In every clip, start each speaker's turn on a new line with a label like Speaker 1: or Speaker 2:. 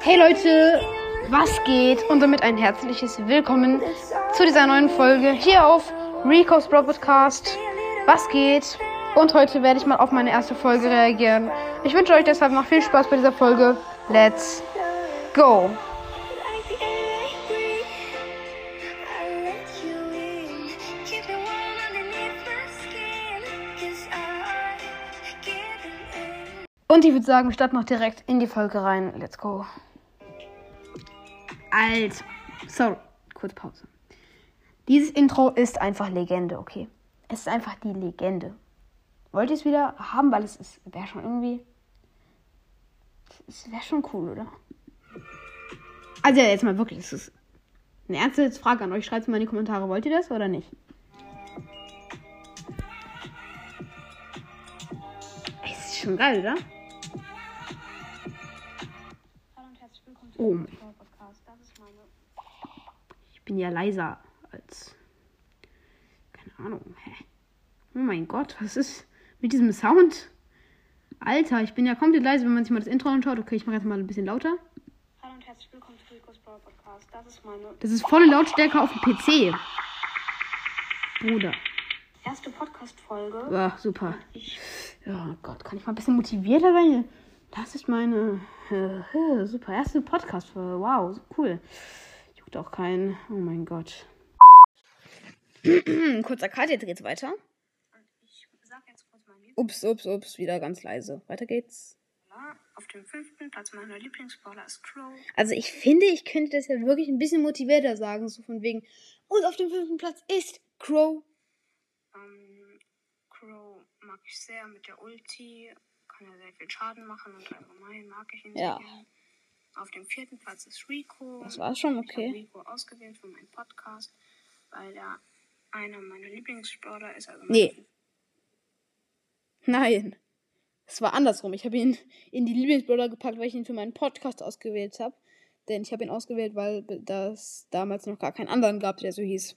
Speaker 1: Hey Leute, was geht? Und damit ein herzliches Willkommen zu dieser neuen Folge hier auf Rico's Bro Podcast. Was geht? Und heute werde ich mal auf meine erste Folge reagieren. Ich wünsche euch deshalb noch viel Spaß bei dieser Folge. Let's go! Und ich würde sagen, wir starten noch direkt in die Folge rein. Let's go. Alt. Sorry, kurz Pause. Dieses Intro ist einfach Legende, okay? Es ist einfach die Legende. Wollt ihr es wieder haben, weil es ist, wäre schon irgendwie. Es wäre schon cool, oder? Also jetzt mal wirklich, es ist eine ernste Frage an euch. Schreibt es mal in die Kommentare. Wollt ihr das oder nicht? Es ist schon geil, oder? Oh mein. Ich bin ja leiser als. Keine Ahnung. Hä? Oh mein Gott, was ist mit diesem Sound? Alter, ich bin ja komplett leise, wenn man sich mal das Intro anschaut. Okay, ich mache jetzt mal ein bisschen lauter.
Speaker 2: Hallo und herzlich willkommen zu Rico's Brawl Podcast. Das ist meine
Speaker 1: Das ist volle Lautstärke auf dem PC. Bruder.
Speaker 2: erste Podcast-Folge.
Speaker 1: Ja, super.
Speaker 2: Ich
Speaker 1: Ja, Gott, kann ich mal ein bisschen motivierter sein? Das ist meine äh, super erste Podcast-Folge. Wow, so cool. Juckt auch keinen. Oh mein Gott. Kurzer Cut, jetzt geht's weiter. Ups, ups, ups, wieder ganz leise. Weiter geht's.
Speaker 2: Auf dem fünften Platz meiner Lieblingsbrawler ist Crow.
Speaker 1: Also ich finde, ich könnte das ja wirklich ein bisschen motivierter sagen, so von wegen. Und auf dem fünften Platz ist Crow.
Speaker 2: Ähm, Crow mag ich sehr mit der Ulti. Kann er sehr viel Schaden machen und allgemein mag ich ihn
Speaker 1: Ja.
Speaker 2: sehr gerne. Auf dem vierten Platz ist Rico.
Speaker 1: Das war's schon,
Speaker 2: Ich habe
Speaker 1: okay.
Speaker 2: Rico ausgewählt für meinen Podcast, weil er einer meiner Lieblingsbrawler ist. Also
Speaker 1: Nee. Nein. Es war andersrum. Ich habe ihn in die Lieblingsbrawler gepackt, weil ich ihn für meinen Podcast ausgewählt habe. Denn ich habe ihn ausgewählt, weil das damals noch gar keinen anderen gab, der so hieß.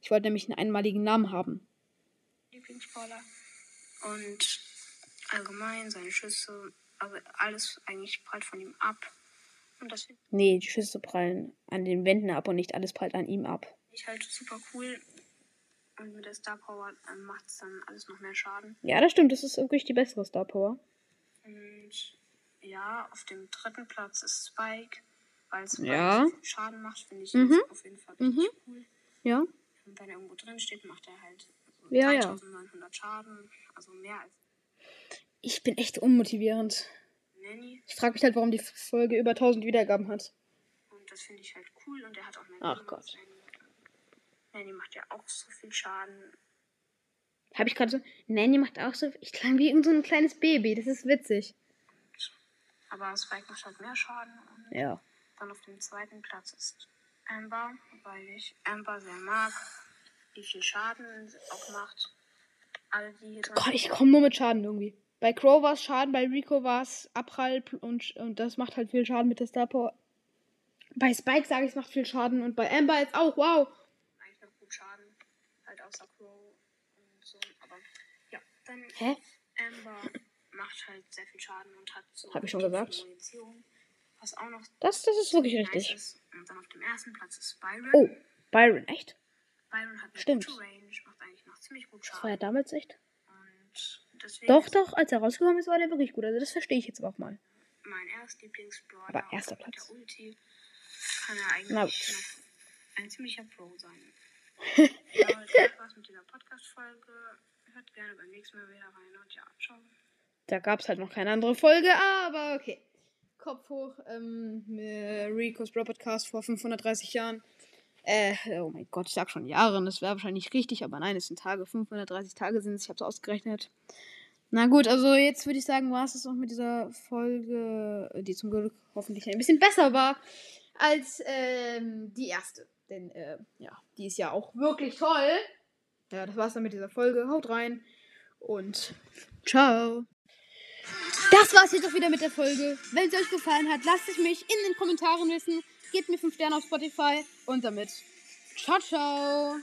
Speaker 1: Ich wollte nämlich einen einmaligen Namen haben.
Speaker 2: Lieblingsbrawler. Und allgemein seine Schüsse, also alles eigentlich prallt von ihm ab. Und das
Speaker 1: Nee, die Schüsse prallen an den Wänden ab und nicht alles prallt an ihm ab.
Speaker 2: ich halt super cool. Und mit der Star Power ähm, macht es dann alles noch mehr Schaden.
Speaker 1: Ja, das stimmt. Das ist wirklich die bessere Star Power.
Speaker 2: Und ja, auf dem dritten Platz ist Spike. Weil Spike
Speaker 1: Ja.
Speaker 2: so Schaden macht, finde ich
Speaker 1: Mhm.
Speaker 2: auf jeden Fall richtig cool.
Speaker 1: Ja.
Speaker 2: Und wenn er irgendwo drin steht, macht er halt so
Speaker 1: Ja, ja.
Speaker 2: 3900 Schaden. Also mehr als
Speaker 1: Ich bin echt unmotivierend.
Speaker 2: Nanny.
Speaker 1: Ich frage mich halt, warum die Folge über 1000 Wiedergaben hat.
Speaker 2: Und das finde ich halt cool. Und er hat auch mehr
Speaker 1: Ach Gott.
Speaker 2: Nanny. Nanny macht ja auch so viel Schaden.
Speaker 1: Habe ich gerade so. Nanny macht auch so. Ich klang wie irgend so ein kleines Baby. Das ist witzig.
Speaker 2: Aber Spike macht halt mehr Schaden. Und
Speaker 1: Ja.
Speaker 2: dann auf dem zweiten Platz ist Amber, weil ich Amber sehr mag. Wie viel Schaden sie auch macht.
Speaker 1: Ich komme nur mit Schaden irgendwie. Bei Crow war es Schaden, bei Rico war es Abprall und, und das macht halt viel Schaden mit der Star Power. Bei Spike sage ich, es macht viel Schaden und bei Amber jetzt auch. Wow.
Speaker 2: eigentlich noch gut Schaden. Halt außer Crow und so. Aber ja, dann
Speaker 1: Hä?
Speaker 2: Amber macht halt sehr viel Schaden und hat so
Speaker 1: Hab ich schon gesagt.
Speaker 2: Munition. Was auch noch
Speaker 1: Das, das ist wirklich
Speaker 2: nice
Speaker 1: richtig.
Speaker 2: ist. Und dann auf dem ersten Platz ist Byron.
Speaker 1: Oh, Byron, echt?
Speaker 2: Byron hat eine
Speaker 1: Stimmt.
Speaker 2: gute Range, macht eigentlich noch ziemlich gut
Speaker 1: Das war ja damals echt. Doch, doch, als er rausgekommen ist, war der wirklich gut. Also das verstehe ich jetzt auch mal.
Speaker 2: mein erst Lieblingsbrawler.
Speaker 1: Aber erster Platz.
Speaker 2: Der Ulti kann er eigentlich ein ziemlicher Pro sein. ja, das war's mit dieser Podcast-Folge. Hört gerne beim nächsten Mal wieder rein und ja, ciao.
Speaker 1: Da gab es halt noch keine andere Folge, aber okay. Kopf hoch, ähm, Rico's Bro Podcast vor 530 Jahren. Äh, oh mein Gott, ich sag schon Jahren, das wäre wahrscheinlich richtig, aber nein, es sind Tage, 530 Tage sind es, ich hab's ausgerechnet. Na gut, also jetzt würde ich sagen, war es das auch mit dieser Folge, die zum Glück hoffentlich ein bisschen besser war als ähm, die erste. Denn, äh, ja, die ist ja auch wirklich toll. Ja, das war's dann mit dieser Folge. Haut rein und ciao. Das war's jetzt auch wieder mit der Folge. Wenn es euch gefallen hat, lasst es mich in den Kommentaren wissen. Gebt mir 5 Sterne auf Spotify und damit ciao, ciao.